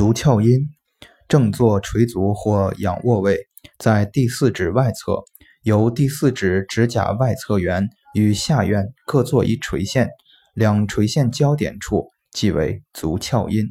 足翘阴，正坐垂足或仰卧位，在第四指外侧，由第四指指甲外侧缘与下缘各做一垂线，两垂线交点处即为足翘阴。